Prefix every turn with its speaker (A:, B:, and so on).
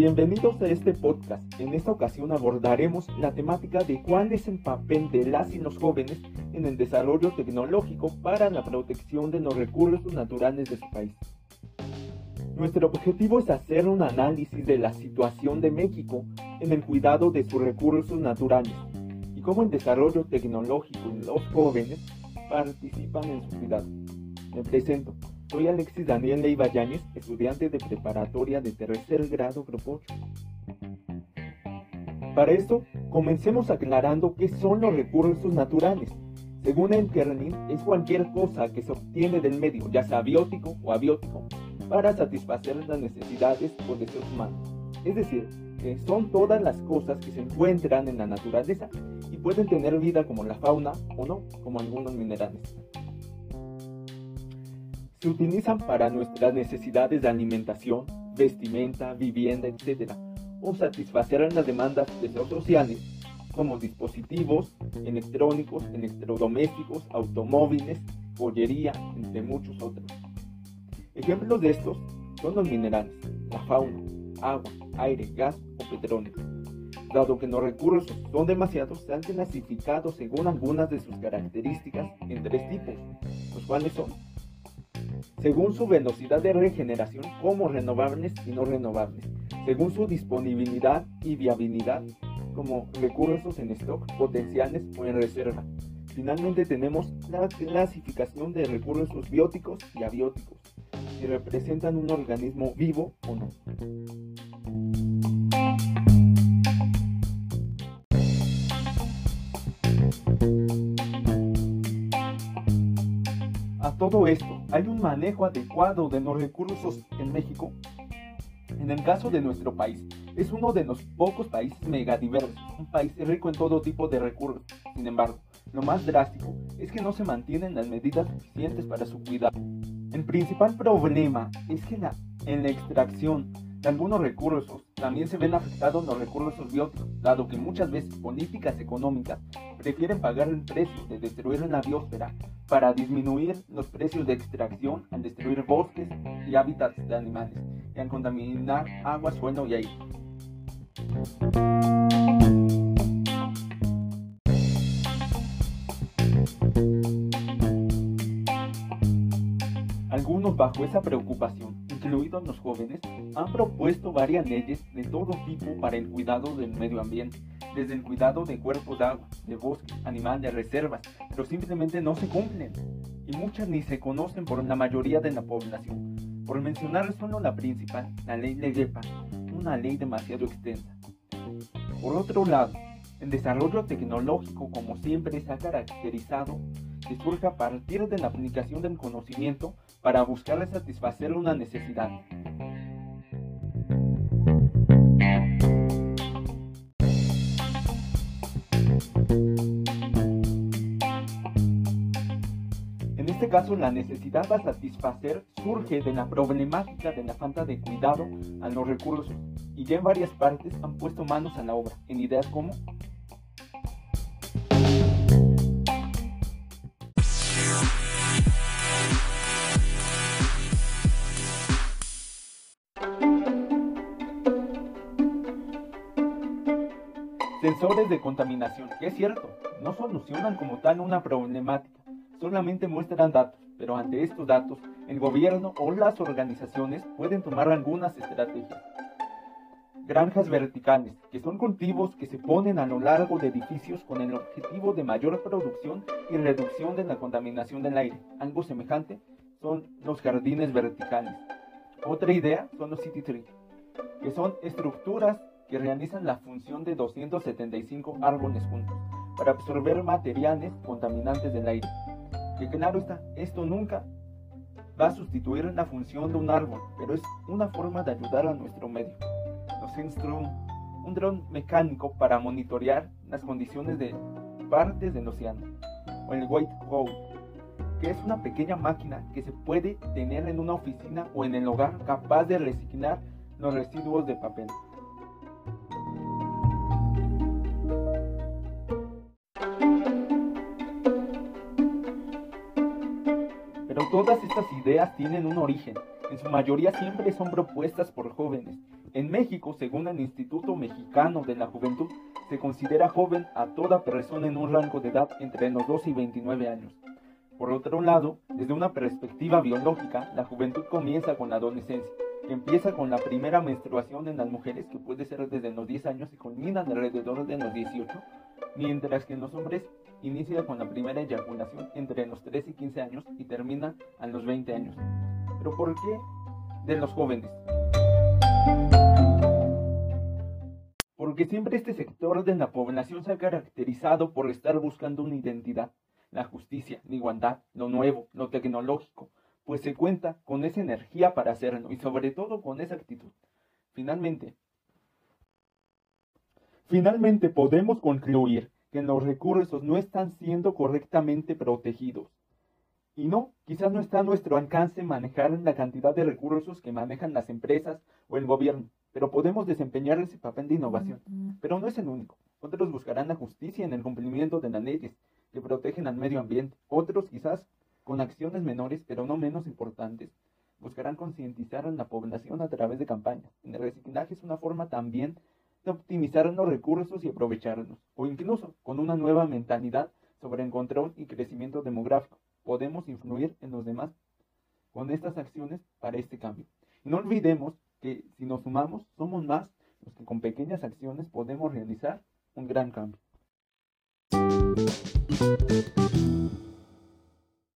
A: Bienvenidos a este podcast. En esta ocasión abordaremos la temática de cuál es el papel de las y los jóvenes en el desarrollo tecnológico para la protección de los recursos naturales de su país. Nuestro objetivo es hacer un análisis de la situación de México en el cuidado de sus recursos naturales y cómo el desarrollo tecnológico y los jóvenes participan en su cuidado. Me presento. Soy Alexis Daniel Leiva Yáñez, estudiante de preparatoria de tercer grado Grupo 8. Para esto, comencemos aclarando qué son los recursos naturales. Según el Kernin, es cualquier cosa que se obtiene del medio, ya sea biótico o abiótico, para satisfacer las necesidades o deseos humanos. Es decir, que son todas las cosas que se encuentran en la naturaleza y pueden tener vida como la fauna o no, como algunos minerales se utilizan para nuestras necesidades de alimentación, vestimenta, vivienda, etc. o satisfacer las demandas de los sociales como dispositivos electrónicos, electrodomésticos, automóviles, joyería, entre muchos otros. Ejemplos de estos son los minerales, la fauna, agua, aire, gas o petróleo. Dado que los recursos son demasiados, se han clasificado según algunas de sus características en tres tipos, los cuales son según su velocidad de regeneración como renovables y no renovables, según su disponibilidad y viabilidad como recursos en stock, potenciales o en reserva. Finalmente tenemos la clasificación de recursos bióticos y abióticos, si representan un organismo vivo o no. Todo esto, ¿hay un manejo adecuado de los recursos en México? En el caso de nuestro país, es uno de los pocos países megadiversos, un país rico en todo tipo de recursos. Sin embargo, lo más drástico es que no se mantienen las medidas suficientes para su cuidado. El principal problema es que la, en la extracción de algunos recursos también se ven afectados los recursos bióticos, dado que muchas veces políticas económicas prefieren pagar el precio de destruir la biosfera para disminuir los precios de extracción al destruir bosques y hábitats de animales y al contaminar agua, suelo y aire. Algunos bajo esa preocupación, incluidos los jóvenes, han propuesto varias leyes de todo tipo para el cuidado del medio ambiente, desde el cuidado de cuerpos de agua, de bosques, animales, reservas, pero simplemente no se cumplen y muchas ni se conocen por la mayoría de la población. Por mencionar solo la principal, la ley Legepa, una ley demasiado extensa. Por otro lado, el desarrollo tecnológico, como siempre, se ha caracterizado surge a partir de la aplicación del conocimiento para buscar satisfacer una necesidad. En este caso, la necesidad a satisfacer surge de la problemática de la falta de cuidado a los recursos y ya en varias partes han puesto manos a la obra en ideas como Sensores de contaminación, es cierto, no solucionan como tal una problemática, solamente muestran datos, pero ante estos datos, el gobierno o las organizaciones pueden tomar algunas estrategias. Granjas verticales, que son cultivos que se ponen a lo largo de edificios con el objetivo de mayor producción y reducción de la contaminación del aire. Algo semejante son los jardines verticales. Otra idea son los city trees, que son estructuras que realizan la función de 275 árboles juntos para absorber materiales contaminantes del aire. Que claro está, esto nunca va a sustituir la función de un árbol, pero es una forma de ayudar a nuestro medio. Los Instrum, un dron mecánico para monitorear las condiciones de partes del océano. O el White Hole, que es una pequeña máquina que se puede tener en una oficina o en el hogar capaz de reciclar los residuos de papel. Todas estas ideas tienen un origen. En su mayoría siempre son propuestas por jóvenes En México, según el Instituto Mexicano de la Juventud, se considera joven a toda persona en un rango de edad entre los 12 y 29 años. Por otro lado, desde una perspectiva biológica, la juventud comienza con la adolescencia, que empieza con la primera menstruación en las mujeres, que puede ser desde los 10 años y culmina alrededor de los 18, mientras que en los hombres inicia con la primera eyaculación entre los 13 y 15 años y termina a los 20 años. ¿Pero por qué de los jóvenes? Porque siempre este sector de la población se ha caracterizado por estar buscando una identidad, la justicia, la igualdad, lo nuevo, lo tecnológico, pues se cuenta con esa energía para hacerlo y sobre todo con esa actitud. Finalmente, finalmente podemos concluir que los recursos no están siendo correctamente protegidos. Y no, quizás no está a nuestro alcance manejar la cantidad de recursos que manejan las empresas o el gobierno, pero podemos desempeñar ese papel de innovación. Pero no es el único. Otros buscarán la justicia en el cumplimiento de las leyes que protegen al medio ambiente. Otros quizás con acciones menores, pero no menos importantes, buscarán concientizar a la población a través de campañas. El reciclaje es una forma también de optimizar los recursos y aprovecharlos, o incluso con una nueva mentalidad sobre el control y crecimiento demográfico. Podemos influir en los demás con estas acciones para este cambio. No olvidemos que si nos sumamos, somos más los que con pequeñas acciones podemos realizar un gran cambio.